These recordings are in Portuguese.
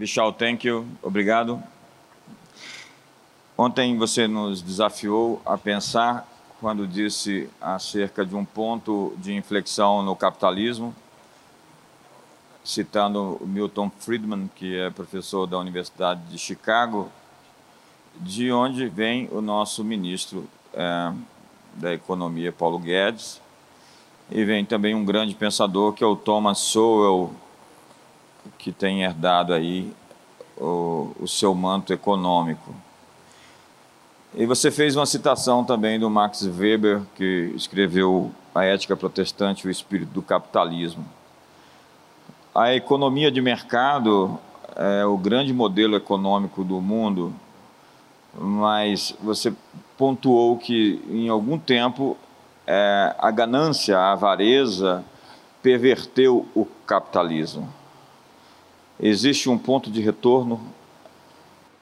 Bichal, thank you. Obrigado. Ontem você nos desafiou a pensar quando disse acerca de um ponto de inflexão no capitalismo, citando Milton Friedman, que é professor da Universidade de Chicago, de onde vem o nosso ministro é, da Economia, Paulo Guedes, e vem também um grande pensador que é o Thomas Sowell, que tem herdado aí o, o seu manto econômico. E você fez uma citação também do Max Weber, que escreveu A Ética Protestante e o Espírito do Capitalismo. A economia de mercado é o grande modelo econômico do mundo, mas você pontuou que em algum tempo é, a ganância, a avareza perverteu o capitalismo. Existe um ponto de retorno?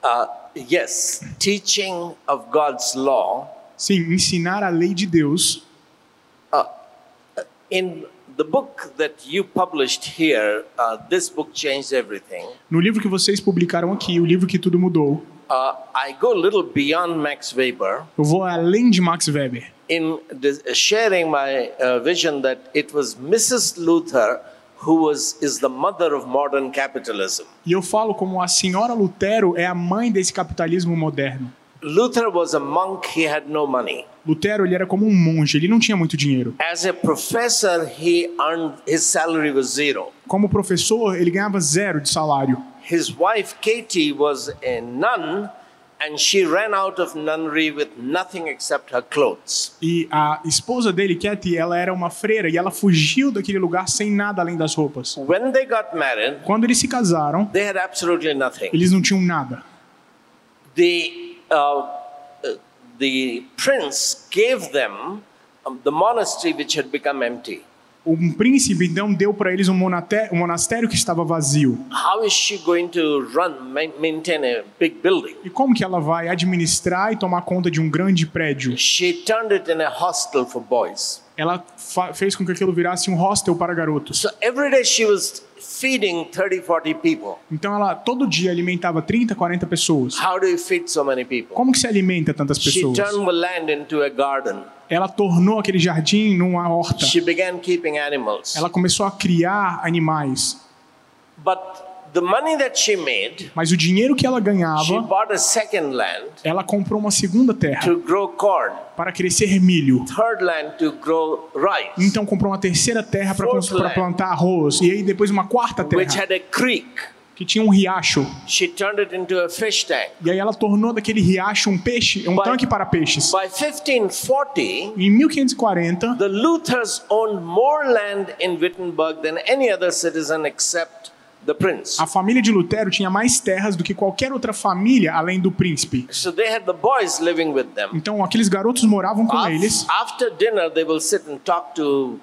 Uh, yes, teaching of God's law. Sim, ensinar a lei de Deus. Uh, in the book that you published here, uh, this book changed everything. No livro que vocês publicaram aqui, o livro que tudo mudou. Uh, I go a little beyond Max Weber. Eu vou além de Max Weber. In sharing my uh, vision that it was Mrs. Luther who was is the mother of modern capitalism. E eu falo como a senhora Lutero é a mãe desse capitalismo moderno. Luther was a monk, he had no money. Lutero ele era como um monge, ele não tinha muito dinheiro. As a professor, he earned his salary was zero. Como professor, ele ganhava zero de salário. His wife Katie was a nun and she ran out of nunnery with nothing except her clothes. E a esposa dele, Katie, ela era uma freira e ela fugiu daquele lugar sem nada além das roupas. When they got married, Quando eles se casaram, they had absolutely nothing. eles não tinham nada. The uh, the prince gave them the monastery which had become empty. Um príncipe então deu para eles um monastério, um monastério que estava vazio. How is she going to run ma- maintain a big building? E como que ela vai administrar e tomar conta de um grande prédio? She turned it in a hostel for boys. Ela fez com que aquilo virasse um hostel para garotos. So every day she was feeding 30, 40 people. Então ela todo dia alimentava 30, 40 pessoas. How do you feed so many people? Como que se alimenta tantas She pessoas? turned the land into a garden. Ela tornou aquele jardim numa horta. She began keeping animals. Ela começou a criar animais. But the money that she made, Mas o dinheiro que ela she ganhava, bought a second land ela comprou uma segunda terra to grow corn, para crescer milho. third land to grow rice, Então comprou uma terceira terra para plantar arroz. E aí depois uma quarta which terra had a creek. Que tinha um riacho. She turned it into a fish tank. E aí ela tornou daquele riacho um peixe, um By- tanque para peixes. By 1540, Em 1540, the Luthers owned more land in Wittenberg than any other citizen except the prince. a família de Lutero tinha mais terras do que qualquer outra família além do príncipe. So they had the boys living with them. Então aqueles garotos moravam com Af- eles. After dinner, they will sit and talk to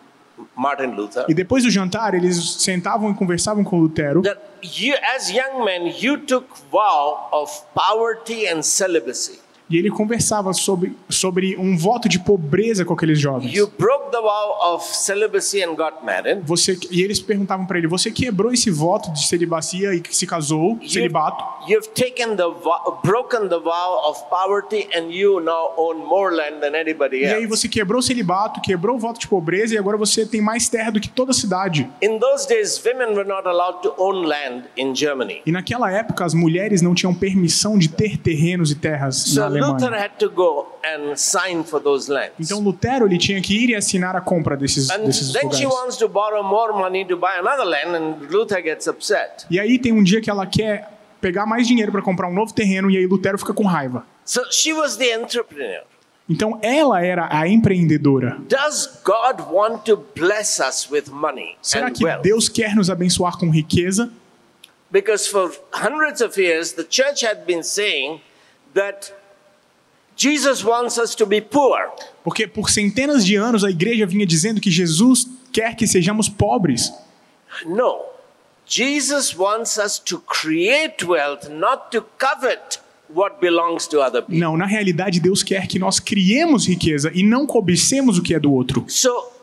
Martin Luther. E depois do jantar, eles sentavam e conversavam com Lutero. That you, as young men, you took vow of poverty and celibacy. E ele conversava sobre, sobre um voto de pobreza com aqueles jovens. You broke the vow of celibacy and got married. Você, e eles perguntavam para ele: Você quebrou esse voto de celibacia e se casou, celibato? You've taken the broken the vow of poverty, and you now own more land than anybody E aí else. você quebrou o celibato, quebrou o voto de pobreza e agora você tem mais terra do que toda a cidade. In those days, women were not allowed to own land in Germany. E naquela época as mulheres não tinham permissão de ter terrenos e terras So na Alemanha. had to go and sign for those lands. Então Lutero ele tinha que ir e assinar a compra desses, And desses then she lugares. wants to borrow more money to buy another land, and Luther gets upset. E aí tem um dia que ela quer pegar mais dinheiro para comprar um novo terreno e aí Lutero fica com raiva. So she was the entrepreneur. Então ela era a empreendedora. Does God want to bless us with money Será que wealth? Deus quer nos abençoar com riqueza? Because for hundreds of years, the church had been saying that Jesus wants us to be poor. Porque por centenas de anos a igreja vinha dizendo que Jesus quer que sejamos pobres. No. Jesus wants us to create wealth, not to covet what belongs to other people. Não, na realidade Deus quer que nós criemos riqueza e não cobicemos o que é do outro. So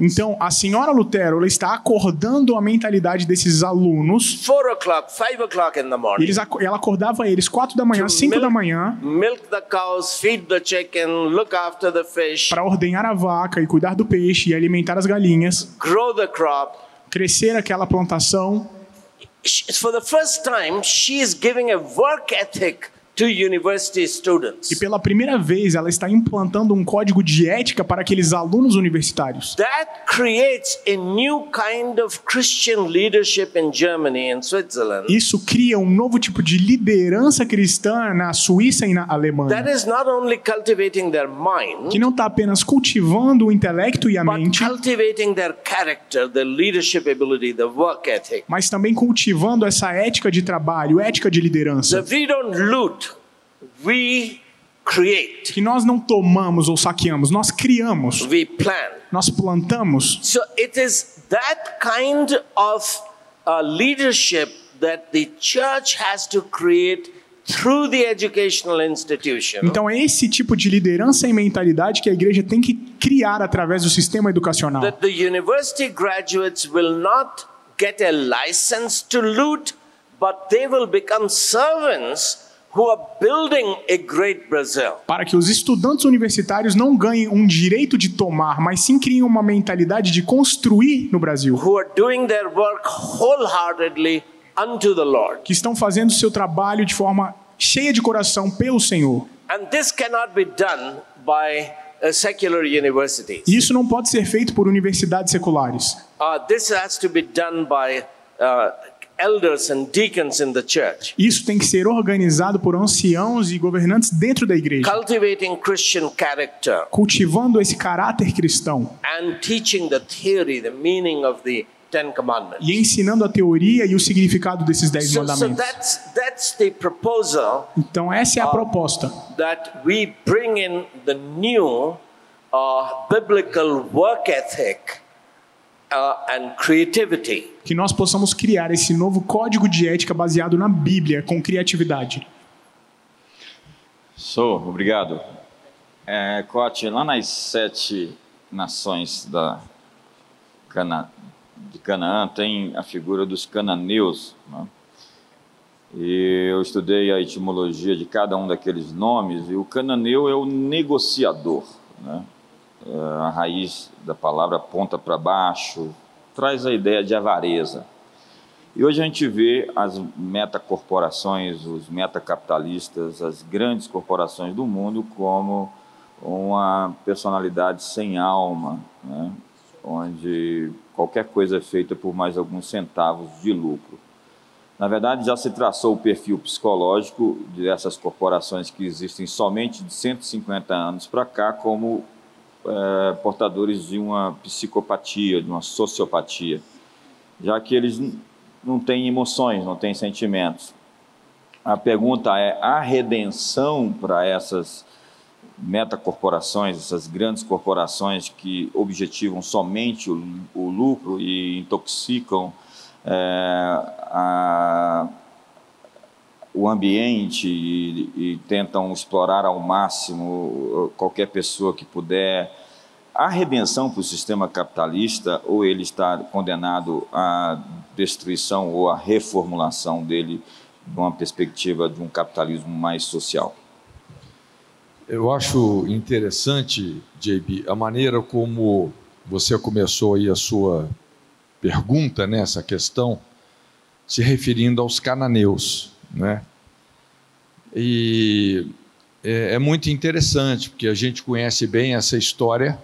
Então, a senhora Lutero ela está acordando a mentalidade desses alunos. 4 o'clock, 5 o'clock in the morning. Eles, ela acordava eles 4 da manhã, to 5 da manhã, Milk the cows, feed the chicken, look after the fish, para ordenhar a vaca e cuidar do peixe e alimentar as galinhas, grow the crop. crescer aquela plantação. For the first time, she is giving a work ethic. E pela primeira vez ela está implantando um código de ética para aqueles alunos universitários. That creates a new kind of Christian leadership in Germany and Switzerland. Isso cria um novo tipo de liderança cristã na Suíça e na That Alemanha, is not only cultivating their mind, que não está apenas cultivando o intelecto e a but mente, cultivating their character, their leadership ability, the work ethic. mas também cultivando essa ética de trabalho, ética de liderança. if we don't loot, we create, Que nós não tomamos ou saqueamos, nós criamos, we plan. nós plantamos. So it is that kind of uh, leadership that the church has to create through the educational institution. Então é esse tipo de liderança e mentalidade que a igreja tem que criar através do sistema educacional. that the university graduates will not get a license to loot, but they will become servants who are building a great Brazil. Para que os estudantes universitários não ganhem um direito de tomar, mas sim criem uma mentalidade de construir no Brasil. Who are doing their work wholeheartedly unto the Lord. Que estão fazendo seu trabalho de forma cheia de coração pelo Senhor. And this cannot be done by secular universities. E isso não pode ser feito por universidades seculares. Uh, this has to be done by uh, elders and deacons in the church. Isso tem que ser organizado por anciãos e governantes dentro da igreja, Cultivating Christian character cultivando esse caráter cristão and teaching the theory, the meaning of the Ten Commandments. e ensinando a teoria e o significado desses dez mandamentos. that's that's the proposal Então essa é a proposta. that we bring in the new uh, biblical work ethic. Que nós possamos criar esse novo código de ética baseado na Bíblia, com criatividade. Sou, obrigado. É, Cote, lá nas sete nações da Cana, de Canaã tem a figura dos cananeus. Né? E eu estudei a etimologia de cada um daqueles nomes, e o cananeu é o negociador. Né? É, a raiz da palavra aponta para baixo, traz a ideia de avareza. E hoje a gente vê as metacorporações, os metacapitalistas, as grandes corporações do mundo como uma personalidade sem alma, né? onde qualquer coisa é feita por mais alguns centavos de lucro. Na verdade, já se traçou o perfil psicológico dessas corporações que existem somente de 150 anos para cá como é, portadores de uma psicopatia, de uma sociopatia, já que eles não têm emoções, não têm sentimentos. A pergunta é: a redenção para essas metacorporações, essas grandes corporações que objetivam somente o, o lucro e intoxicam é, a, o ambiente e, e tentam explorar ao máximo qualquer pessoa que puder. A redenção para o sistema capitalista, ou ele está condenado à destruição ou à reformulação dele, numa perspectiva de um capitalismo mais social? Eu acho interessante, JB, a maneira como você começou aí a sua pergunta nessa questão, se referindo aos cananeus, né? E é, é muito interessante porque a gente conhece bem essa história.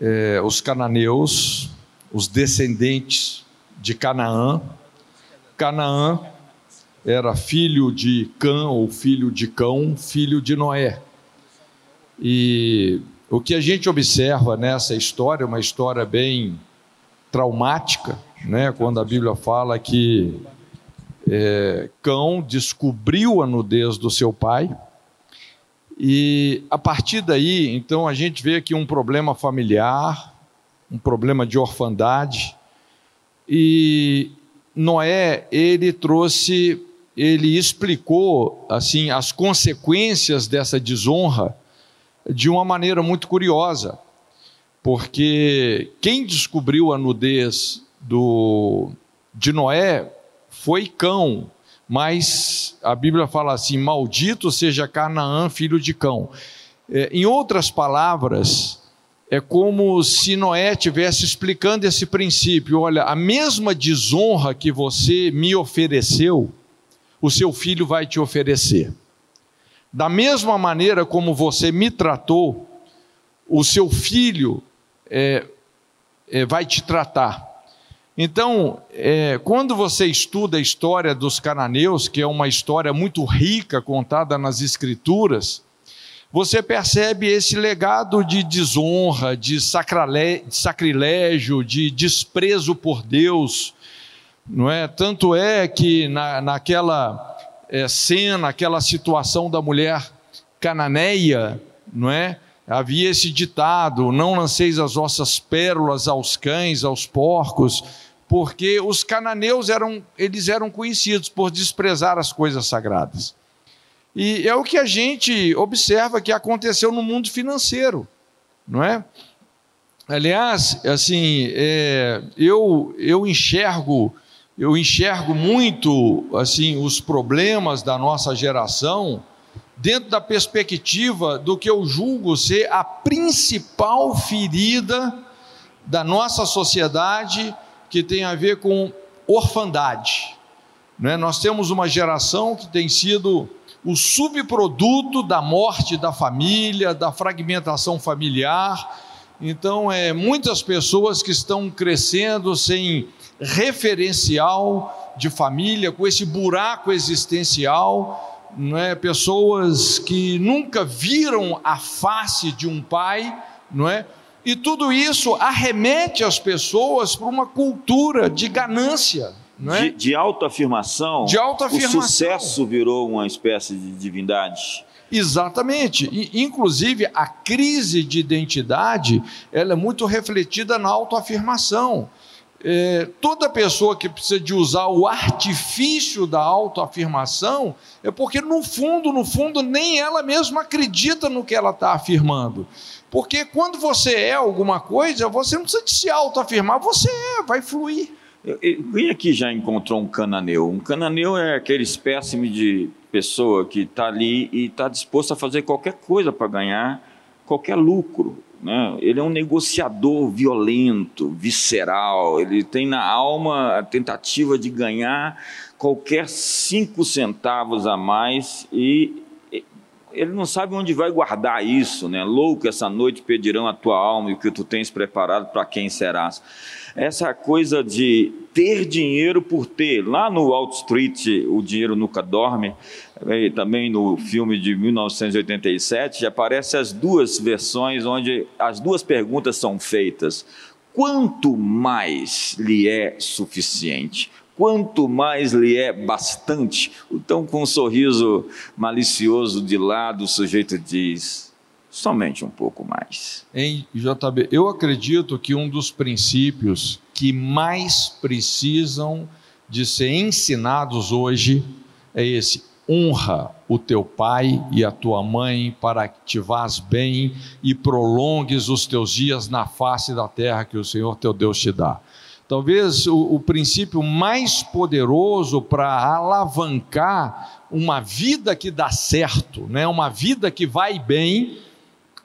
É, os cananeus, os descendentes de Canaã. Canaã era filho de Cã ou filho de Cão, filho de Noé. E o que a gente observa nessa história, uma história bem traumática, né? quando a Bíblia fala que é, Cão descobriu a nudez do seu pai, e a partir daí, então, a gente vê aqui um problema familiar, um problema de orfandade, e Noé, ele trouxe ele explicou assim as consequências dessa desonra de uma maneira muito curiosa, porque quem descobriu a nudez do, de Noé foi Cão, mas a Bíblia fala assim: maldito seja Canaã, filho de Cão. É, em outras palavras, é como se Noé estivesse explicando esse princípio: olha, a mesma desonra que você me ofereceu, o seu filho vai te oferecer. Da mesma maneira como você me tratou, o seu filho é, é, vai te tratar. Então, é, quando você estuda a história dos cananeus, que é uma história muito rica contada nas Escrituras, você percebe esse legado de desonra, de sacrilégio, de desprezo por Deus, não é? Tanto é que na, naquela é, cena, aquela situação da mulher cananeia, não é? Havia esse ditado: não lanceis as vossas pérolas aos cães, aos porcos, porque os cananeus eram, eles eram conhecidos por desprezar as coisas sagradas. E é o que a gente observa que aconteceu no mundo financeiro, não é? Aliás, assim, é, eu, eu enxergo eu enxergo muito assim os problemas da nossa geração dentro da perspectiva do que eu julgo ser a principal ferida da nossa sociedade que tem a ver com orfandade. Né? Nós temos uma geração que tem sido o subproduto da morte da família, da fragmentação familiar. Então, é, muitas pessoas que estão crescendo sem referencial de família, com esse buraco existencial, não é? pessoas que nunca viram a face de um pai, não é? E tudo isso arremete as pessoas para uma cultura de ganância, é? de, de autoafirmação, de autoafirmação, o sucesso virou uma espécie de divindade. Exatamente. E, inclusive, a crise de identidade ela é muito refletida na autoafirmação. É, toda pessoa que precisa de usar o artifício da autoafirmação é porque, no fundo, no fundo, nem ela mesma acredita no que ela está afirmando. Porque quando você é alguma coisa, você não precisa de se autoafirmar, você é, vai fluir. Quem aqui já encontrou um cananeu? Um cananeu é aquele espécime de pessoa que está ali e está disposto a fazer qualquer coisa para ganhar qualquer lucro. Né? Ele é um negociador violento, visceral, ele tem na alma a tentativa de ganhar qualquer cinco centavos a mais e ele não sabe onde vai guardar isso, né? Louco, essa noite pedirão a tua alma e o que tu tens preparado para quem serás. Essa coisa de ter dinheiro por ter. Lá no Wall Street, o dinheiro nunca dorme. E também no filme de 1987 aparecem as duas versões onde as duas perguntas são feitas. Quanto mais lhe é suficiente? quanto mais lhe é bastante. Então, com um sorriso malicioso de lado, o sujeito diz: somente um pouco mais. Em JB, eu acredito que um dos princípios que mais precisam de ser ensinados hoje é esse: honra o teu pai e a tua mãe para que te vás bem e prolongues os teus dias na face da terra que o Senhor teu Deus te dá. Talvez o, o princípio mais poderoso para alavancar uma vida que dá certo, né? uma vida que vai bem,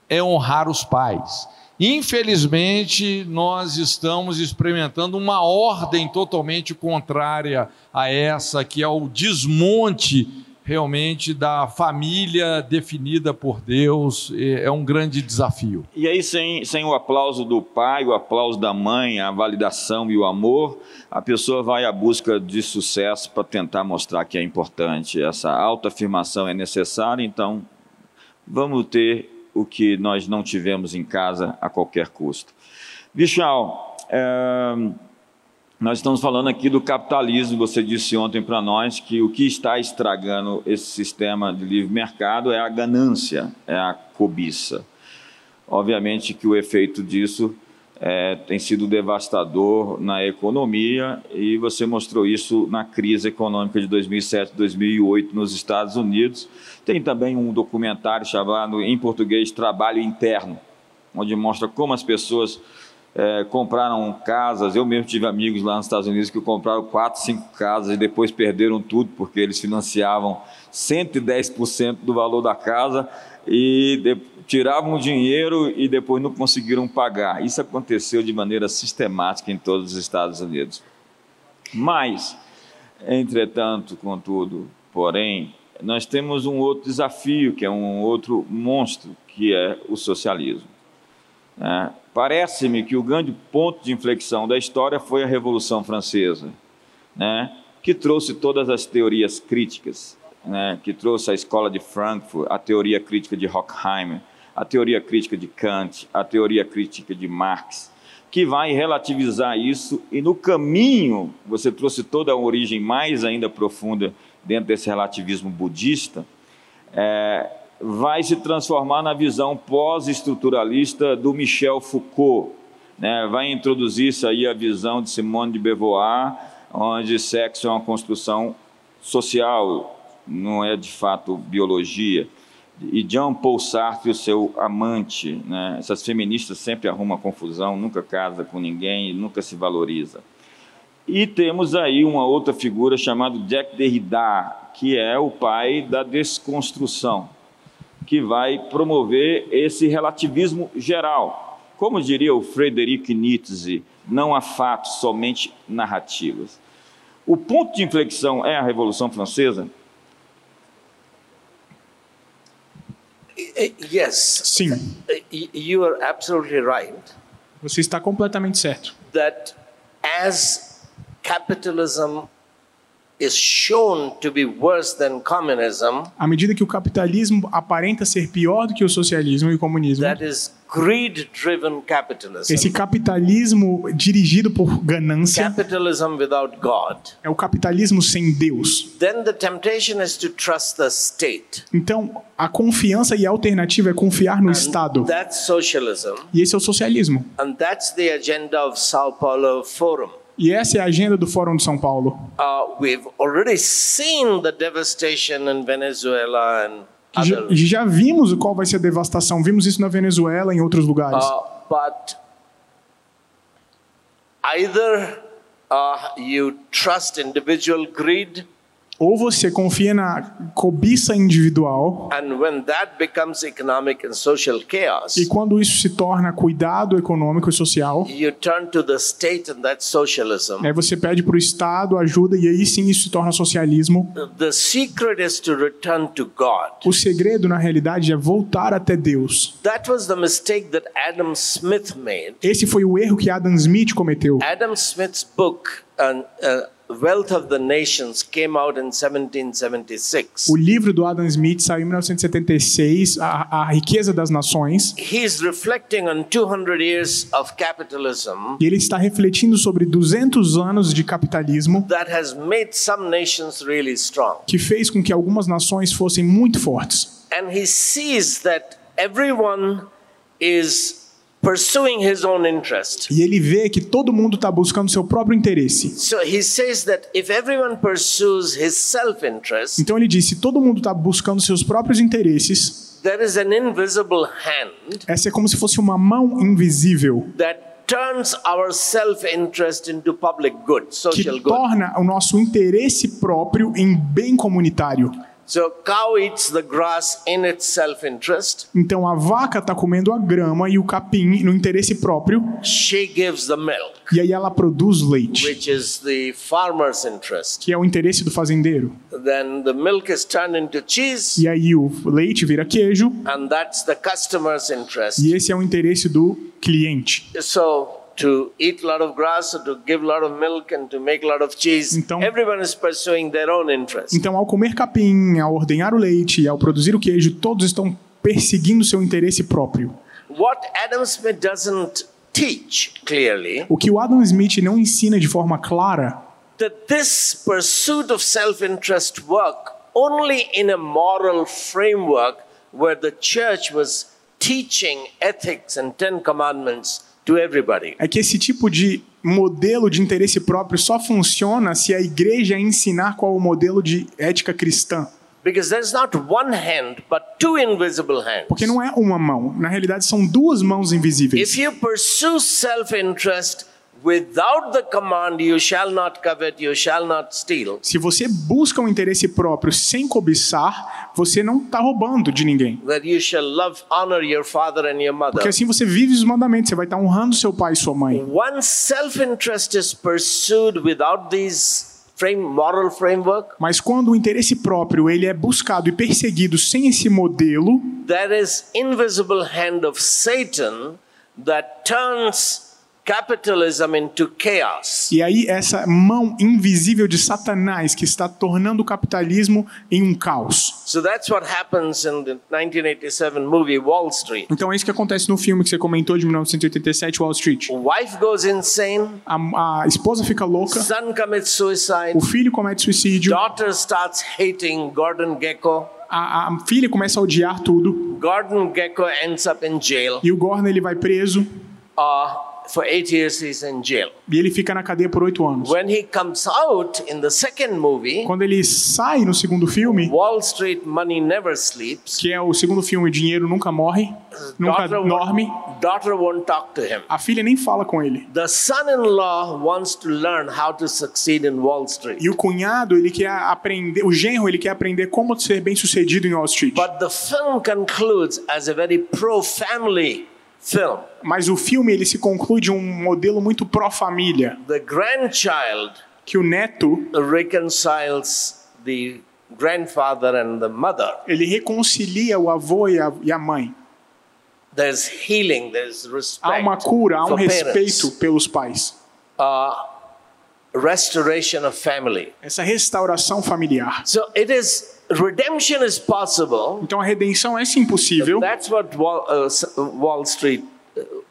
é honrar os pais. Infelizmente, nós estamos experimentando uma ordem totalmente contrária a essa, que é o desmonte realmente da família definida por Deus é um grande desafio. E aí, sem, sem o aplauso do pai, o aplauso da mãe, a validação e o amor, a pessoa vai à busca de sucesso para tentar mostrar que é importante. Essa autoafirmação é necessária, então vamos ter o que nós não tivemos em casa a qualquer custo. É nós estamos falando aqui do capitalismo. Você disse ontem para nós que o que está estragando esse sistema de livre mercado é a ganância, é a cobiça. Obviamente que o efeito disso é, tem sido devastador na economia e você mostrou isso na crise econômica de 2007, 2008 nos Estados Unidos. Tem também um documentário chamado em português Trabalho Interno, onde mostra como as pessoas é, compraram casas. Eu mesmo tive amigos lá nos Estados Unidos que compraram quatro, cinco casas e depois perderam tudo porque eles financiavam 110% do valor da casa e de, tiravam o dinheiro e depois não conseguiram pagar. Isso aconteceu de maneira sistemática em todos os Estados Unidos. Mas, entretanto, contudo, porém, nós temos um outro desafio, que é um outro monstro, que é o socialismo. É, Parece-me que o grande ponto de inflexão da história foi a Revolução Francesa, né, que trouxe todas as teorias críticas, né, que trouxe a escola de Frankfurt, a teoria crítica de Horkheimer, a teoria crítica de Kant, a teoria crítica de Marx, que vai relativizar isso. E no caminho você trouxe toda a origem mais ainda profunda dentro desse relativismo budista, é, vai se transformar na visão pós-estruturalista do Michel Foucault. Né? Vai introduzir-se aí a visão de Simone de Beauvoir, onde sexo é uma construção social, não é de fato biologia. E Jean Paul Sartre, o seu amante, né? essas feministas sempre arrumam confusão, nunca casa com ninguém, nunca se valoriza. E temos aí uma outra figura chamada Jack Derrida, que é o pai da desconstrução que vai promover esse relativismo geral. Como diria o Frederic Nietzsche, não há fatos, somente narrativas. O ponto de inflexão é a Revolução Francesa? Yes. Sim, You are absolutely right você está completamente certo. that as capitalism À medida que o capitalismo aparenta ser pior do que o socialismo e o comunismo, that is greed driven capitalism. esse capitalismo dirigido por ganância Capitalism without God. é o capitalismo sem Deus. Then the temptation is to trust the state. Então, a confiança e a alternativa é confiar no Estado. That's socialism. E esse é o socialismo. And that's the agenda of Sao Paulo Forum. E essa é a agenda do Fórum de São Paulo. Uh, we've already seen the devastation in Venezuela and Que já, other. já vimos qual vai ser a devastação. Vimos isso na Venezuela e em outros lugares. Uh, but either uh, you trust individual greed, Ou você confia na cobiça individual, and when that becomes economic and social chaos, e quando isso se torna cuidado econômico e social, you turn to the state, and that's socialism. aí você pede para o Estado ajuda e aí sim isso se torna socialismo. The secret is to return to God. O segredo, na realidade, é voltar até Deus. That was the mistake that Adam Smith made. Esse foi o erro que Adam Smith cometeu. Adam Smith's book, uh, uh, Wealth of the Nations, came out in 1776. O livro do Adam Smith saiu em 1976, a, a Riqueza das Nações, He's reflecting on 200 years of capitalism e ele está refletindo sobre 200 anos de capitalismo that has made some nations really strong. que fez com que algumas nações fossem muito fortes. And he sees that everyone is pursuing his own interest. E ele vê que todo mundo está buscando seu próprio interesse. So he says that if everyone pursues his self interest, Então ele diz: se todo mundo está buscando seus próprios interesses, there is an invisible hand essa é como se fosse uma mão invisível that turns our self interest into public good, que social good. torna o nosso interesse próprio em bem comunitário. So cow eats the grass in its self interest, Então a vaca está comendo a grama e o capim no interesse próprio, she gives the milk, e aí ela produz leite, which is the farmer's interest. que é o interesse do fazendeiro. Then the milk is turned into cheese, E aí o leite vira queijo, and that's the customer's interest. e esse é o interesse do cliente. So to eat a lot of grass or to give a lot of milk and to make a lot of cheese, Então- everyone is pursuing their own interest. Então, ao comer capim, ao ordenhar o leite ao produzir o queijo, todos estão perseguindo seu interesse próprio. What Adam Smith doesn't teach clearly O que o Adam Smith não ensina de forma clara that this pursuit of self-interest work only in a moral framework where the church was teaching ethics and 10 commandments. É que esse tipo de modelo de interesse próprio só funciona se a igreja ensinar qual o modelo de ética cristã. Because there's not one hand, but two invisible hands. Porque não é uma mão, na realidade são duas mãos invisíveis. If you pursue self interest without the command, you shall not covet, you shall not steal, Se você busca um interesse próprio sem cobiçar, você não está roubando de ninguém. that you shall love, honor your father and your mother. Porque assim você vive os mandamentos, você vai estar honrando seu pai e sua mãe. Once self interest is pursued without these frame, moral framework, Mas quando o interesse próprio ele é buscado e perseguido sem esse modelo, there is invisible hand of Satan that turns capitalism into chaos. e aí essa mão invisível de Satanás que está tornando o capitalismo em um caos. So that's what happens in the 1987 movie Wall Street. Então é isso que acontece no filme que você comentou de 1987, Wall Street. Wife goes insane, A, a esposa fica louca, son commits suicide, o filho comete suicídio, daughter starts hating Gordon Gecko. a, a filha começa a odiar tudo Gordon Gecko ends up in jail. e o Gorner ele vai preso Uh, for eight years, he's in jail. e ele fica na cadeia por oito anos. When he comes out in the second movie, Quando ele sai no segundo filme, Wall Street Money Never Sleeps, que é o segundo filme Dinheiro Nunca Morre, Nunca Dorme, daughter won't talk to him. a filha nem fala com ele. The son-in-law wants to learn how to succeed in Wall Street. E o cunhado, ele quer aprender, o genro, ele quer aprender como ser bem sucedido em Wall Street. But the film concludes as a very pro-family film. Mas o filme, ele se conclui de um modelo muito pró-família, The grandchild que o neto, reconciles the grandfather and the mother. ele reconcilia o avô e a, e a mãe. There's healing, there's respect. Há uma cura, há um respeito parents. pelos pais. Uh, restoration of family. Essa restauração familiar. So it is redemption is possible. Então a redenção é sim possível. That's what Wall, uh, Wall Street uh,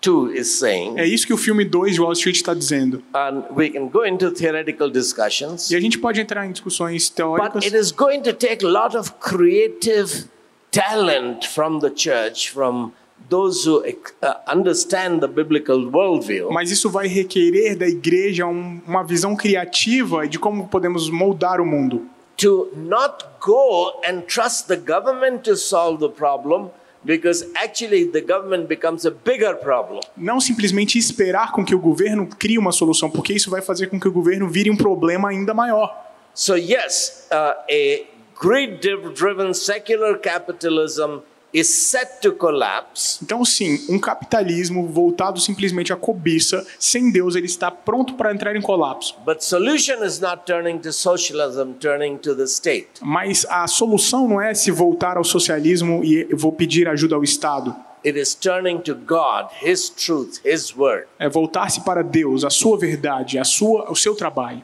2 is saying. É isso que o filme 2 de Wall Street está dizendo. And we can go into theoretical discussions. E a gente pode entrar em discussões But teóricas, it is going to take a lot of creative talent from the church, from those who uh, understand the biblical worldview, mas isso vai requerer da igreja um- uma visão criativa de como podemos moldar o mundo. to not go and trust the government to solve the problem, because actually the government becomes a bigger problem. Não simplesmente esperar com que o governo crie uma solução, porque isso vai fazer com que o governo vire um problema ainda maior. So, yes, uh, a greed driven secular capitalism is set to collapse. Então, sim, um capitalismo voltado simplesmente à cobiça, sem Deus, ele está pronto para entrar em colapso. But solution is not turning to socialism, turning to the state. Mas a solução não é se voltar ao socialismo e vou pedir ajuda ao Estado. It is turning to God, His truth, His word. É voltar-se para Deus, a sua verdade, a sua, o seu trabalho.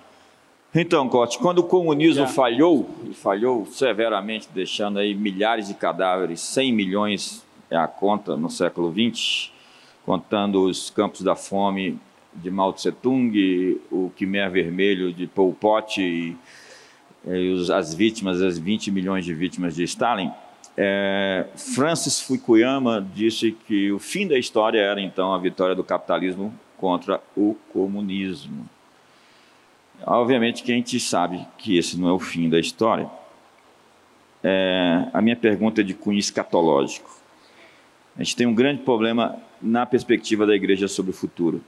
Então, Cote, quando o comunismo Já. falhou, e falhou severamente, deixando aí milhares de cadáveres, 100 milhões é a conta no século XX, contando os campos da fome de Mao Tse Tung, o Khmer Vermelho de Pol Pot e, e os- as vítimas, as 20 milhões de vítimas de Stalin, é, Francis Fukuyama disse que o fim da história era então a vitória do capitalismo contra o comunismo. Obviamente que a gente sabe que esse não é o fim da história. É, a minha pergunta é de cunho escatológico. A gente tem um grande problema na perspectiva da igreja sobre o futuro.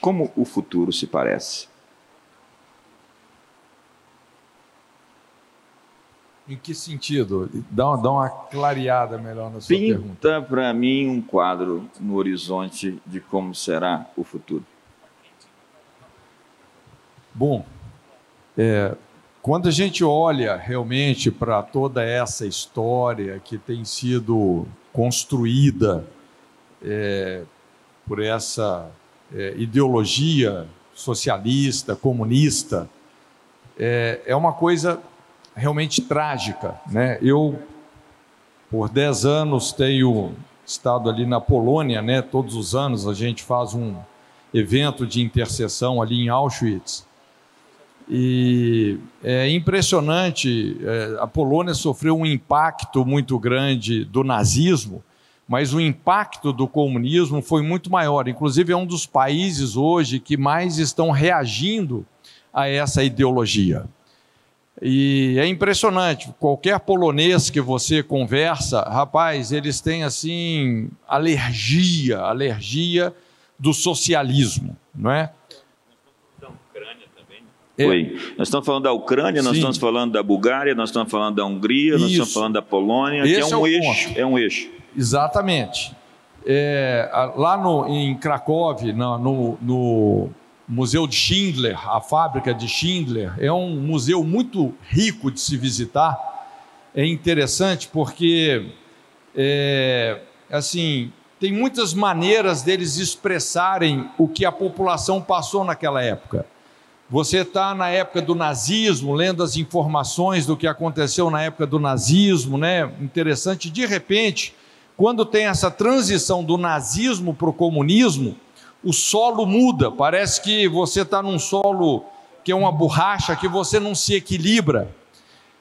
Como o futuro se parece? Em que sentido? Dá uma, dá uma clareada melhor na sua pergunta. Pinta para mim um quadro no horizonte de como será o futuro. Bom, é, quando a gente olha realmente para toda essa história que tem sido construída é, por essa é, ideologia socialista, comunista, é, é uma coisa realmente trágica. Né? Eu, por 10 anos, tenho estado ali na Polônia, né? todos os anos a gente faz um evento de intercessão ali em Auschwitz. E é impressionante, é, a Polônia sofreu um impacto muito grande do nazismo, mas o impacto do comunismo foi muito maior. Inclusive, é um dos países hoje que mais estão reagindo a essa ideologia. E é impressionante, qualquer polonês que você conversa, rapaz, eles têm assim alergia, alergia do socialismo, não é? É. Oi. Nós estamos falando da Ucrânia, nós Sim. estamos falando da Bulgária, nós estamos falando da Hungria, Isso. nós estamos falando da Polônia, Esse que é um é eixo. Ponto. É um eixo. Exatamente. É, lá no, em Cracóvia, no, no, Museu de Schindler, a fábrica de Schindler, é um museu muito rico de se visitar. É interessante porque, é, assim, tem muitas maneiras deles expressarem o que a população passou naquela época. Você está na época do nazismo, lendo as informações do que aconteceu na época do nazismo, né? Interessante. De repente, quando tem essa transição do nazismo para o comunismo, o solo muda. Parece que você está num solo que é uma borracha, que você não se equilibra,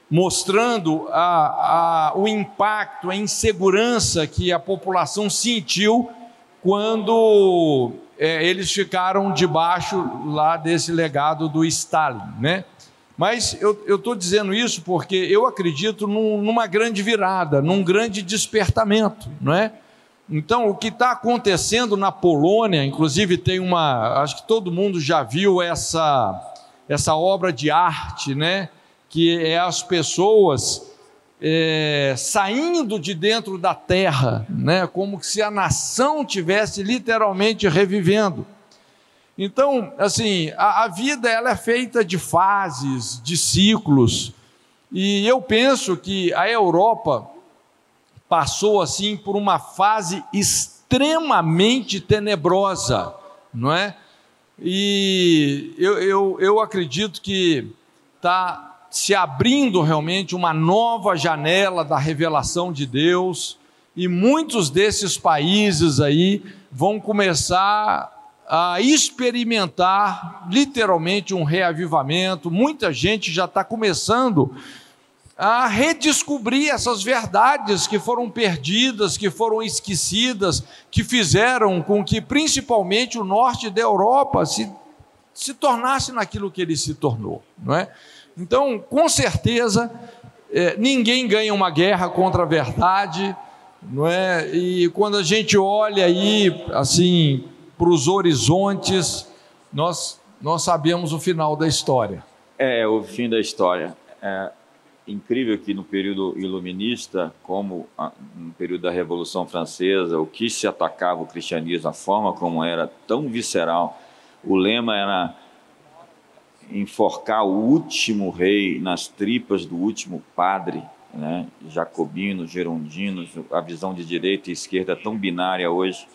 mostrando a, a, o impacto, a insegurança que a população sentiu quando é, eles ficaram debaixo lá desse legado do Stalin, né? Mas eu estou dizendo isso porque eu acredito num, numa grande virada, num grande despertamento, não é? Então, o que está acontecendo na Polônia, inclusive tem uma, acho que todo mundo já viu essa, essa obra de arte, né? Que é as pessoas é, saindo de dentro da terra, né, como se a nação tivesse literalmente revivendo. Então, assim, a, a vida ela é feita de fases, de ciclos, e eu penso que a Europa passou assim por uma fase extremamente tenebrosa, não é? E eu, eu, eu acredito que está se abrindo realmente uma nova janela da revelação de Deus, e muitos desses países aí vão começar a experimentar literalmente um reavivamento. Muita gente já está começando a redescobrir essas verdades que foram perdidas, que foram esquecidas, que fizeram com que principalmente o norte da Europa se, se tornasse naquilo que ele se tornou, não é? Então, com certeza, é, ninguém ganha uma guerra contra a verdade, não é? E quando a gente olha aí, assim, para os horizontes, nós, nós sabemos o final da história. É, o fim da história. É incrível que no período iluminista, como no período da Revolução Francesa, o que se atacava o cristianismo, a forma como era tão visceral, o lema era enforcar o último rei nas tripas do último padre, né? jacobinos, gerondinos, a visão de direita e esquerda tão binária hoje,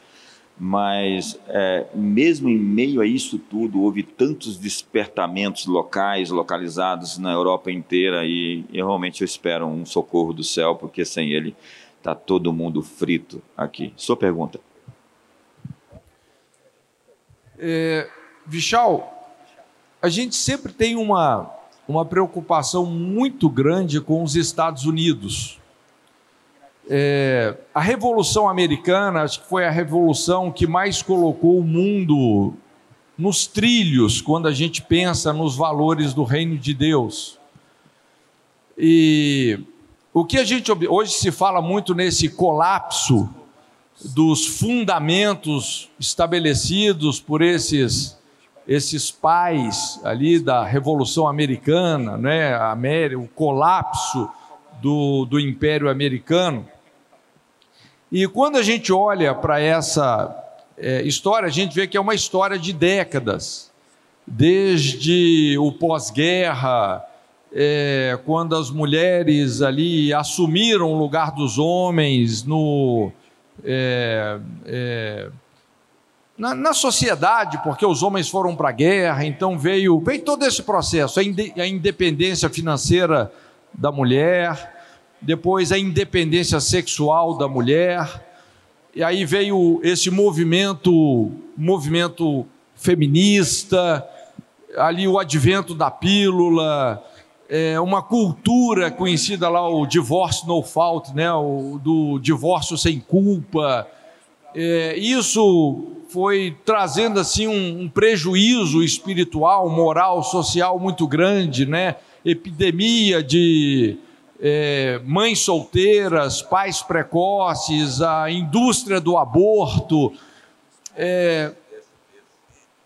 mas é, mesmo em meio a isso tudo, houve tantos despertamentos locais, localizados na Europa inteira, e, e realmente eu espero um socorro do céu, porque sem ele está todo mundo frito aqui. Sua pergunta. É, Vichal, a gente sempre tem uma, uma preocupação muito grande com os Estados Unidos. É, a Revolução Americana, acho que foi a revolução que mais colocou o mundo nos trilhos quando a gente pensa nos valores do reino de Deus. E o que a gente hoje se fala muito nesse colapso dos fundamentos estabelecidos por esses esses pais ali da Revolução Americana, né, América, o colapso do, do Império Americano. E quando a gente olha para essa é, história, a gente vê que é uma história de décadas, desde o pós-guerra, é, quando as mulheres ali assumiram o lugar dos homens no é, é na, na sociedade, porque os homens foram para a guerra, então veio, veio todo esse processo, a, a independência financeira da mulher, depois a independência sexual da mulher, e aí veio esse movimento, movimento feminista, ali o advento da pílula, é, uma cultura conhecida lá, o divórcio no fault, né? o, do divórcio sem culpa. É, isso foi trazendo assim um, um, prejuízo espiritual, moral, social muito grande, né? Epidemia de é, mães solteiras, pais precoces, a indústria do aborto, é,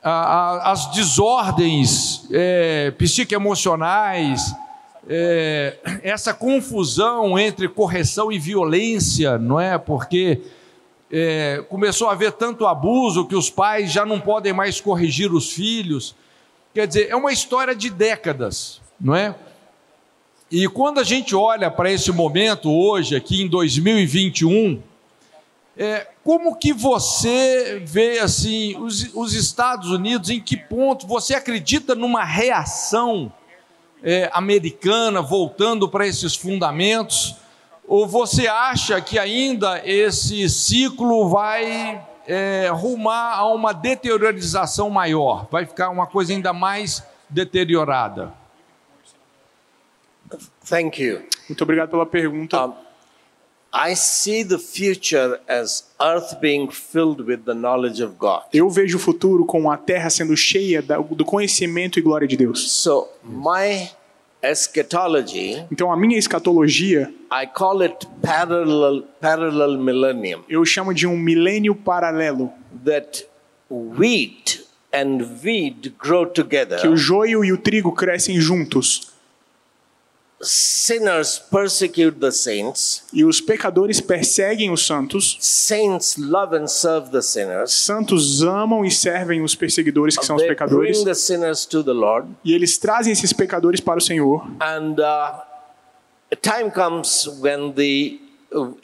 a, a, as desordens é, psicoemocionais, é, essa confusão entre correção e violência, não é? Porque é, começou a haver tanto abuso que os pais já não podem mais corrigir os filhos. Quer dizer, é uma história de décadas, não é? E quando a gente olha para esse momento hoje, aqui em 2021, é, como que você vê assim os, os, Estados Unidos? Em que ponto você acredita numa reação é, americana voltando para esses fundamentos? Ou você acha que ainda esse ciclo vai é, rumar a uma deteriorização maior? Vai ficar uma coisa ainda mais deteriorada? Thank you. Muito obrigado pela pergunta. Um, I see the future as earth being filled with the knowledge of God. Eu vejo o futuro com a terra sendo cheia do conhecimento e glória de Deus. So, my eschatology, então a minha escatologia, I call it parallel parallel millennium. Eu chamo de um milênio paralelo. That wheat and wheat grow together. Que o joio e o trigo crescem juntos sinners persecute the saints. E os pecadores perseguem os santos. Saints love and serve the sinners. Santos amam e servem os perseguidores que são os pecadores. Bring the sinners to the Lord. E eles trazem esses pecadores para o Senhor. And uh, a time comes when the uh,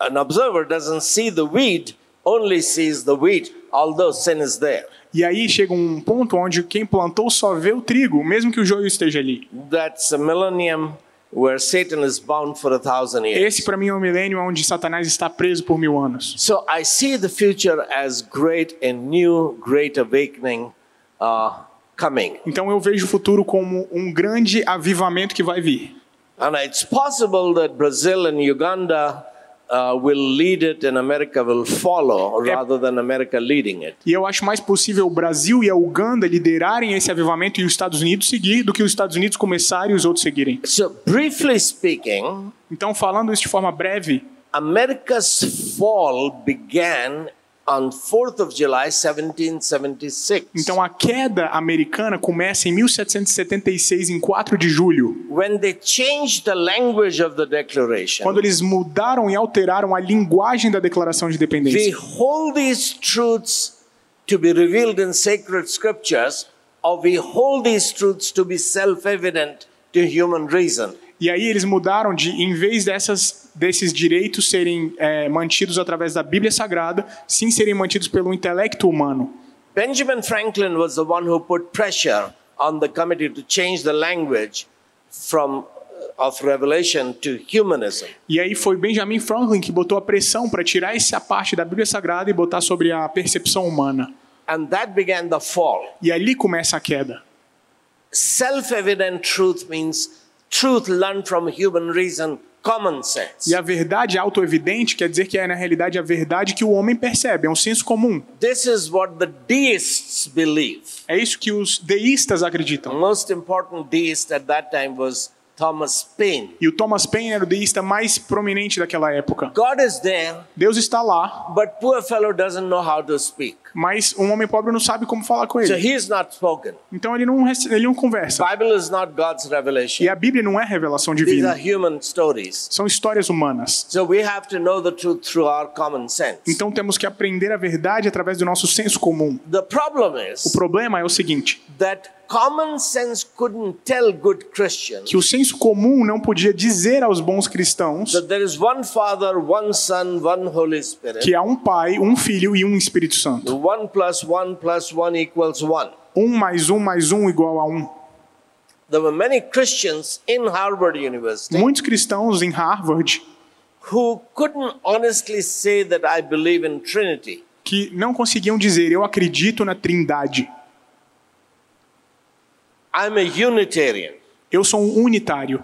an observer doesn't see the weed, only sees the wheat, although sin is there. E aí chega um ponto onde quem plantou só vê o trigo, mesmo que o joio esteja ali. That's a millennium where Satan is bound for a thousand years. Esse para mim é o um milênio onde Satanás está preso por mil anos. So I see the future as great and new great awakening uh, coming. Então eu vejo o futuro como um grande avivamento que vai vir. And it's possible that Brazil and Uganda uh, will lead it and America will follow é. rather than America leading it. E eu acho mais possível o Brasil e a Uganda liderarem esse avivamento e os Estados Unidos seguir do que os Estados Unidos começarem e os outros seguirem. So briefly speaking, então falando isso de forma breve, America's fall began on 4th of July 1776. Então a queda americana começa em 1776 em 4 de julho. When they changed the language of the declaration. Quando eles mudaram e alteraram a linguagem da declaração de independência. They hold these truths to be revealed in sacred scriptures or we hold these truths to be self-evident to human reason. E aí eles mudaram de, em vez dessas, desses direitos serem é, mantidos através da Bíblia Sagrada, sim serem mantidos pelo intelecto humano. Benjamin Franklin was the one who put pressure on the committee to change the language from uh, of revelation to humanism. E aí foi Benjamin Franklin que botou a pressão para tirar essa parte da Bíblia Sagrada e botar sobre a percepção humana. And that began the fall. E ali começa a queda. Self-evident truth means Truth learned from human reason. E a verdade autoevidente quer dizer que é na realidade a verdade que o homem percebe, é um senso comum. This is what the deists believe. É isso que os deístas acreditam. The most important deist at that time was Thomas Paine. E o Thomas Paine era o deísta mais prominente daquela época. God is there, Deus está lá. But poor fellow doesn't know how to speak. Mas um homem pobre não sabe como falar com ele. So he's not spoken. Então ele não ele não conversa. Bible is not God's revelation. E a Bíblia não é revelação divina. These are human stories. São histórias humanas. So we have to know the truth through our common sense. Então temos que aprender a verdade através do nosso senso comum. The problem is o problema é o seguinte. That common sense couldn't tell good Christians que o senso comum não podia dizer aos bons cristãos that there is one Father, one Son, one Holy Spirit. que há um Pai, um Filho e um Espírito Santo. One plus one plus one equals one. Um mais um mais um igual a um. There were many Christians in Harvard University. Muitos cristãos em Harvard who couldn't honestly say that I believe in Trinity. Que não conseguiam dizer eu acredito na Trindade. I'm a Unitarian. Eu sou um unitário.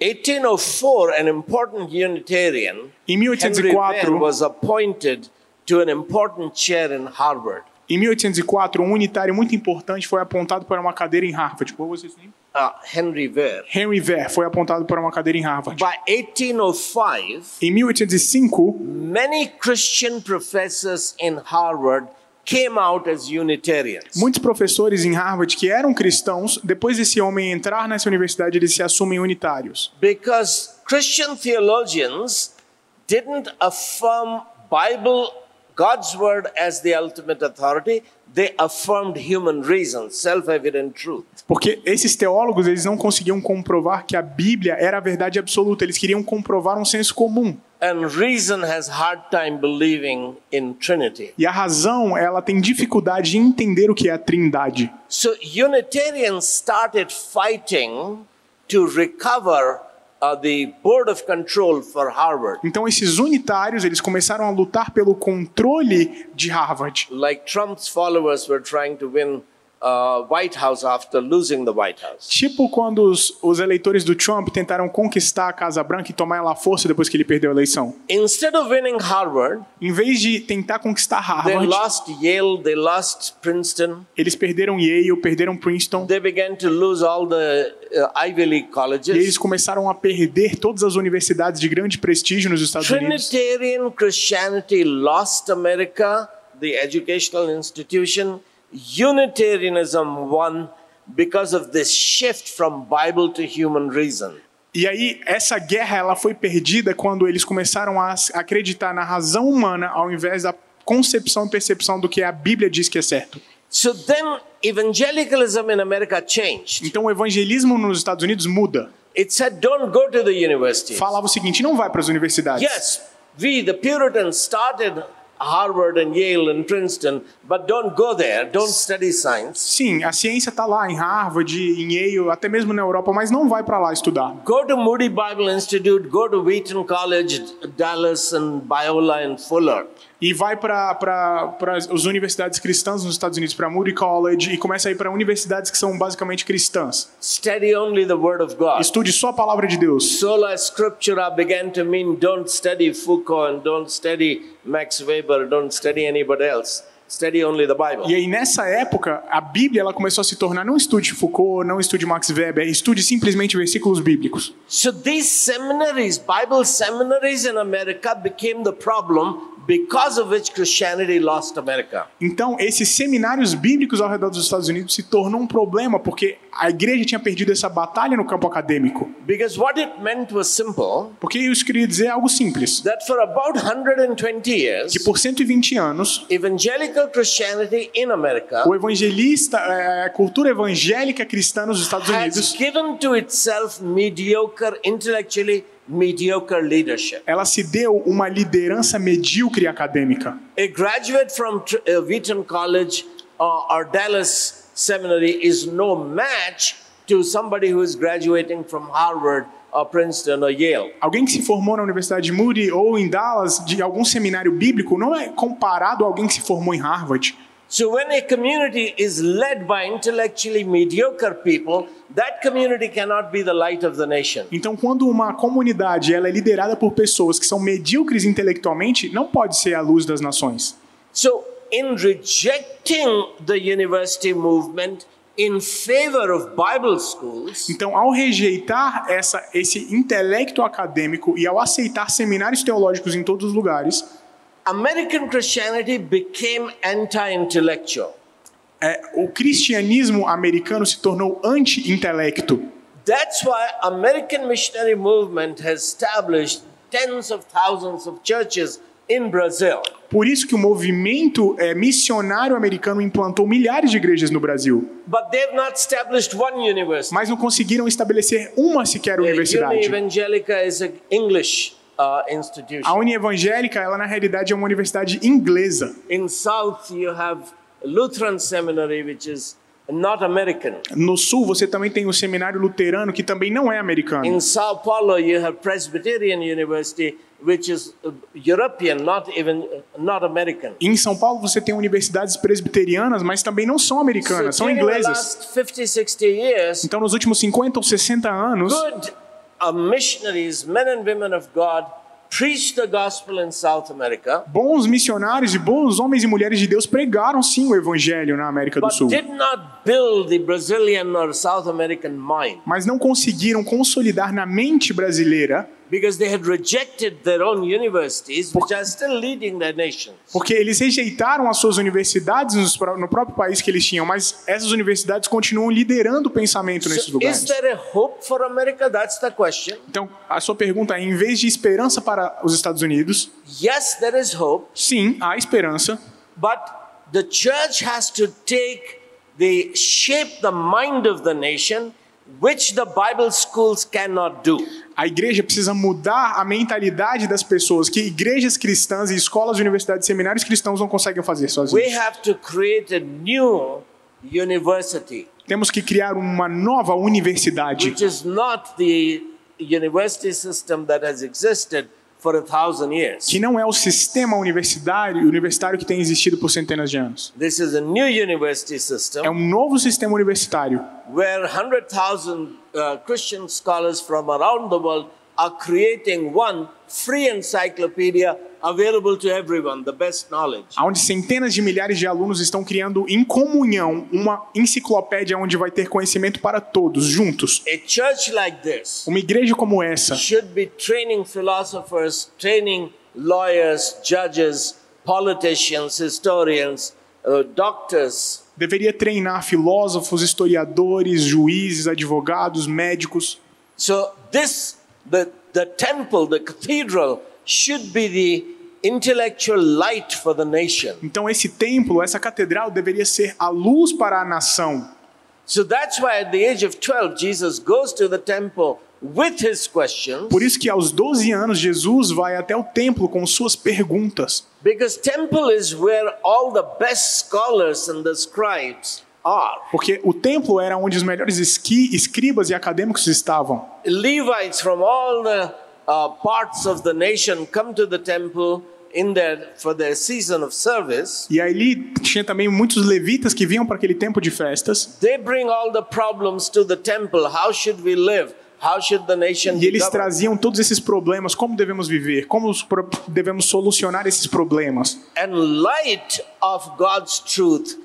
1804, an important Unitarian, Em Henry Ware, 1804, was appointed to an important chair in Harvard. em 1804, um unitário muito importante foi apontado para uma cadeira em Harvard. Qual was his name? Uh, Henry Ware. Henry Ware foi apontado para uma cadeira em Harvard. By 1805, Em 1805, many Christian professors in Harvard came out as Unitarians. muitos professores em Harvard que eram cristãos, depois desse homem entrar nessa universidade, eles se assumem unitários. Because Christian theologians didn't affirm Bible, God's word as the ultimate authority. They affirmed human reason, self-evident truth. Porque esses teólogos, eles não conseguiam comprovar que a Bíblia era a verdade absoluta, eles queriam comprovar um senso comum. And reason has hard time believing in Trinity. E a razão, ela tem dificuldade em entender o que é a Trindade. So Unitarians started fighting to recover uh, the board of control for Harvard. Então esses unitários, eles começaram a lutar pelo controle de Harvard. Like Trump's followers were trying to win uh, White House after losing the White House. Tipo quando os, os eleitores do Trump tentaram conquistar a Casa Branca e tomar ela à força depois que ele perdeu a eleição. Instead of winning Harvard, Em vez de tentar conquistar they Harvard, lost Yale, they lost Princeton, eles perderam Yale, perderam Princeton, they began to lose all the uh, Ivy League e eles colleges. começaram a perder todas as universidades de grande prestígio nos Estados Unidos. Trinitarian Christianity lost America, the educational institution. Unitarianism won because of this shift from Bible to human reason. E aí, essa guerra ela foi perdida quando eles começaram a acreditar na razão humana ao invés da concepção e percepção do que a Bíblia diz que é certo. So then evangelicalism in America changed. Então, o evangelismo nos Estados Unidos muda. It said, don't go to the universities. Falava o seguinte: não vai para as universidades. Yes, we, the Puritans, started Harvard and Yale and Princeton, but don't go there. Don't study science. Sim, a ciência está lá em Harvard, em Yale, até mesmo na Europa, mas não vai para lá estudar. Go to Moody Bible Institute, go to Wheaton College, Dallas, and Biola and Fuller. E vai para as universidades cristãs nos Estados Unidos, para Moody College, e começa a ir para universidades que são basicamente cristãs. Study only the Word of God. Estude só a palavra de Deus. Sola Scriptura began to mean don't study Foucault and don't study Max Weber, don't study anybody else. Study only the Bible. E aí, nessa época, a Bíblia ela começou a se tornar não estude Foucault, não estude Max Weber, estude simplesmente versículos bíblicos. So these seminaries, Bible seminaries in America, became the problem because of which Christianity lost America. Então, esses seminários bíblicos ao redor dos Estados Unidos se tornou um problema porque a igreja tinha perdido essa batalha no campo acadêmico. Because what it meant was simple Porque isso queria dizer algo simples, that for about 120 years, que por 120 anos, evangelical Christianity in America o evangelista, é, a cultura evangélica cristã nos Estados has Unidos, given to itself mediocre, intellectually mediocre leadership. ela se deu uma liderança medíocre acadêmica. A graduate from uh, Wheaton College uh, or Dallas Seminary is no match to somebody who is graduating from Harvard or Princeton or Yale. Alguém que se formou na Universidade de Moody ou em Dallas de algum seminário bíblico não é comparado a alguém que se formou em Harvard. So when a community is led by intellectually mediocre people, that community cannot be the light of the nation. Então, quando uma comunidade ela é liderada por pessoas que são medíocres intelectualmente, não pode ser a luz das nações. So in rejecting the university movement in favor of Bible schools, Então, ao rejeitar essa, esse intelecto acadêmico e ao aceitar seminários teológicos em todos os lugares, American Christianity became anti-intellectual. é, o cristianismo americano se tornou anti-intelecto. That's why American missionary movement has established tens of thousands of churches. Por isso que o movimento é, missionário americano implantou milhares de igrejas no Brasil, But they've not established one university. mas não conseguiram estabelecer uma sequer Uh, universidade. English uh. A Uni Evangélica, ela na realidade é uma universidade inglesa. In South, you have Lutheran Seminary, which is. No sul, você também tem o seminário luterano, que também não é americano. In Sao Paulo, you have Presbyterian University, which is uh, European, not even uh, not American. Em São Paulo, você tem universidades presbiterianas, mas também não são americanas, são during the inglesas. last 50, 60 years, Então, nos últimos 50 ou 60 anos, good uh, missionaries, men and women of God, preached the gospel in South America, bons missionários e bons homens e mulheres de Deus pregaram sim o evangelho na América do Sul. did not build the Brazilian or South American mind Mas não conseguiram consolidar na mente brasileira, because they had rejected their own universities, which are still leading their nations. porque eles rejeitaram as suas universidades no próprio país que eles tinham, mas essas universidades continuam liderando o pensamento nesses is lugares. there a hope for America? That's the question. Então, a sua pergunta é: em vez de esperança para os Estados Unidos, Yes, there is hope, sim, há esperança, but the church has to take the shape the mind of the nation, which the Bible schools cannot do. a igreja precisa mudar a mentalidade das pessoas, que igrejas cristãs e escolas, universidades, seminários cristãos não conseguem fazer We sozinhos. have to create a new university, Temos que criar uma nova universidade, which is not the university system that has existed for a thousand years. que não é o sistema universitário, universitário que tem existido por centenas de anos. This is a new university system É um novo sistema universitário, where 100,000 uh, Christian scholars from around the world are creating one free encyclopedia available to everyone, the best knowledge. onde centenas de milhares de alunos estão criando em comunhão uma enciclopédia onde vai ter conhecimento para todos, juntos. A church like this Uma igreja como essa should be training philosophers, training lawyers, judges, politicians, historians, uh, doctors, deveria treinar filósofos, historiadores, juízes, advogados, médicos. So this the the temple, the cathedral should be the intellectual light for the nation. Então esse templo, essa catedral deveria ser a luz para a nação. So that's why at the age of 12 Jesus goes to the temple with his questions Por isso que aos 12 anos Jesus vai até o templo com suas perguntas, because temple is where all the best scholars and the scribes. Porque o templo era onde os melhores esqui, escribas e acadêmicos estavam. Levites from all the uh, parts of the nation come to the temple in their for their season of service. E aí tinha também muitos levitas que vinham para aquele tempo de festas, They bring all the problems to the temple. How should we live? How should the nation e eles traziam todos esses problemas, como devemos viver, como devemos solucionar esses problemas. And light of God's truth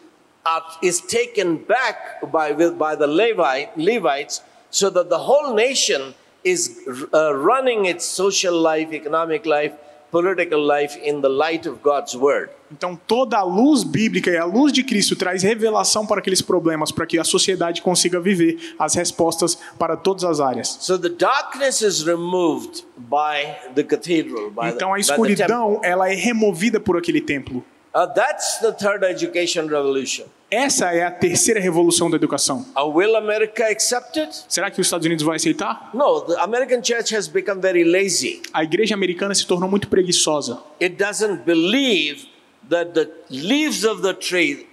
uh, is taken back by, by the Levi, Levites so that the whole nation is uh, running its social life, economic life, political life in the light of God's word. Então toda a luz bíblica e a luz de Cristo traz revelação para aqueles problemas, para que a sociedade consiga viver as respostas para todas as áreas. So the darkness is removed by the cathedral, by Então a escuridão ela é removida por aquele templo. Uh, that's the third education revolution. Essa é a terceira revolução da educação. Uh, will America accept it? Será que os Estados Unidos vai aceitar? No, the American church has become very lazy. A igreja americana se tornou muito preguiçosa. It doesn't believe that the leaves of the tree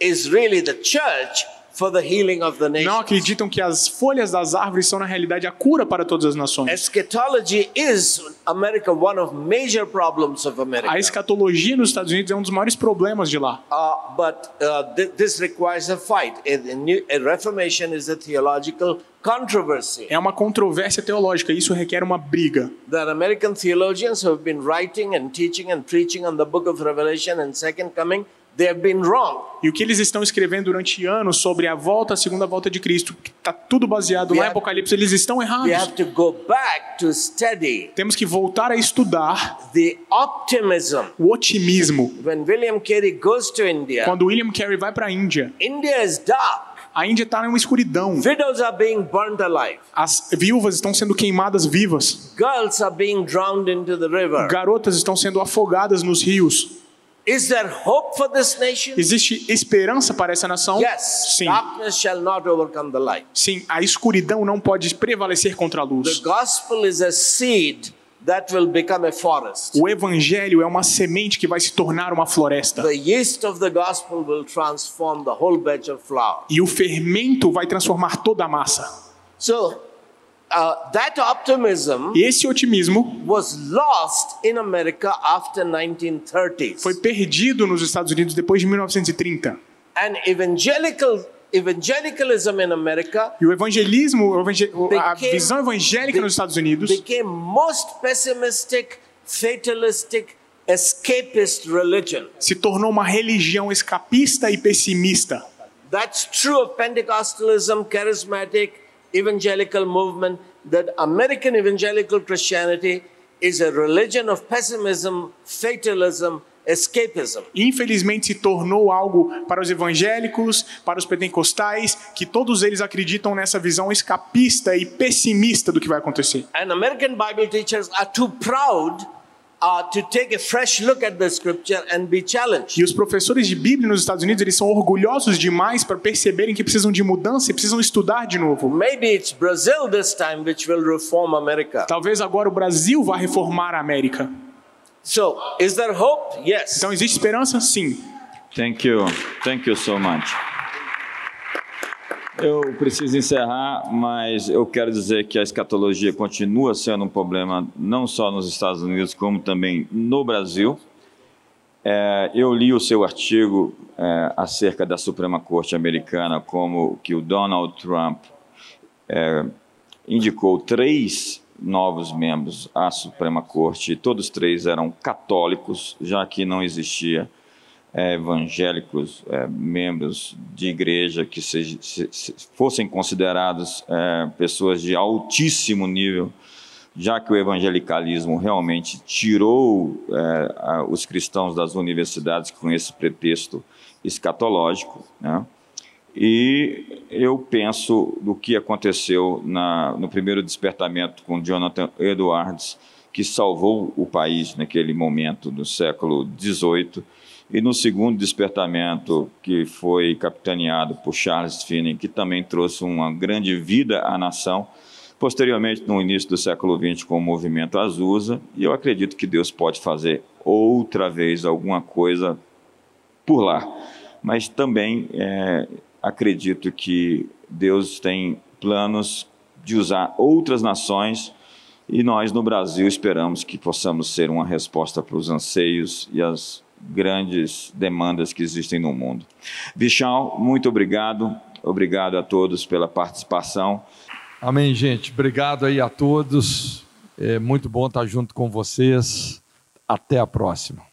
is really the church for the healing of the Não nation. acreditam que as folhas das árvores são na realidade a cura para todas as nações. Eschatology is America one of major problems of America. A escatologia nos Estados Unidos é um dos maiores problemas de lá. Uh, but uh, th- this requires a fight. A, a new, a reformation is a theological controversy. É uma controvérsia teológica, isso requer uma briga. Are American theologians have been writing and teaching and preaching on the book of Revelation and Second Coming. They have been wrong. E o que eles estão escrevendo durante anos sobre a volta, a segunda volta de Cristo, que está tudo baseado We have- Apocalipse, eles estão We errados. have to go back to study Temos que voltar a estudar the optimism. o otimismo. When William Carey goes to India, Quando William Carey vai para a Índia, India is dark. a Índia está em uma escuridão. Widows are being burnt alive. As viúvas estão sendo queimadas vivas. Girls are being drowned into the river. Garotas estão sendo afogadas nos rios. Is there hope for this nation? Existe esperança para essa nação? Yes. Sim. Darkness shall not overcome the light. Sim, a escuridão não pode prevalecer contra a The luz. gospel is a seed that will become a forest. O evangelho é uma semente que vai se tornar uma floresta. The yeast of the gospel will transform the whole batch of flour. E o fermento vai transformar toda a massa. So, uh, that optimism Esse otimismo was lost in America after 1930s. foi perdido nos Estados Unidos depois de 1930. And evangelical evangelicalism in America E o evangelismo, a Became- visão evangélica nos Estados Unidos became most pessimistic, fatalistic, escapist religion. se tornou uma religião escapista e pessimista. That's true of Pentecostalism, charismatic, evangelical movement, that American evangelical Christianity is a religion of pessimism, fatalism, escapism. Infelizmente se tornou algo para os evangélicos, para os pentecostais, que todos eles acreditam nessa visão escapista e pessimista do que vai acontecer. And American Bible teachers are too proud to take a fresh look at the scripture and be challenged. E os professores de Bíblia nos Estados Unidos, eles são orgulhosos demais para perceberem que precisam de mudança e precisam estudar de novo. Maybe it's Brazil this time which will reform America. Talvez agora o Brasil vá reformar a América. So, is there hope? Yes. Então existe esperança? Sim. Thank you. Thank you so much. Eu preciso encerrar, mas eu quero dizer que a escatologia continua sendo um problema não só nos Estados Unidos, como também no Brasil. É, eu li o seu artigo é, acerca da Suprema Corte Americana, como que o Donald Trump é, indicou três novos membros à Suprema Corte, todos três eram católicos, já que não existia é, evangélicos, é, membros de igreja que se, se- se- fossem considerados é, pessoas de altíssimo nível, já que o evangelicalismo realmente tirou é, a- os cristãos das universidades com esse pretexto escatológico, né? E eu penso do que aconteceu na, no primeiro despertamento com Jonathan Edwards, que salvou o país naquele momento do século XVIII, e no segundo despertamento, que foi capitaneado por Charles Finney, que também trouxe uma grande vida à nação, posteriormente no início do século XX com o movimento Azusa, e eu acredito que Deus pode fazer outra vez alguma coisa por lá. Mas também é, acredito que Deus tem planos de usar outras nações e nós no Brasil esperamos que possamos ser uma resposta para os anseios e as grandes demandas que existem no mundo. Vichal, muito obrigado. Obrigado a todos pela participação. Amém, gente. Obrigado aí a todos. É muito bom estar junto com vocês. Até a próxima.